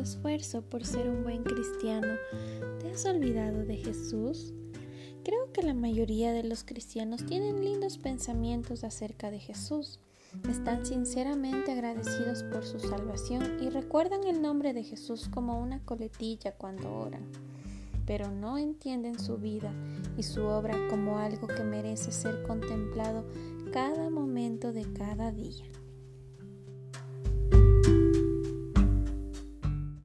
esfuerzo por ser un buen cristiano, ¿te has olvidado de Jesús? Creo que la mayoría de los cristianos tienen lindos pensamientos acerca de Jesús. Están sinceramente agradecidos por su salvación y recuerdan el nombre de Jesús como una coletilla cuando oran, pero no entienden su vida y su obra como algo que merece ser contemplado cada momento de cada día.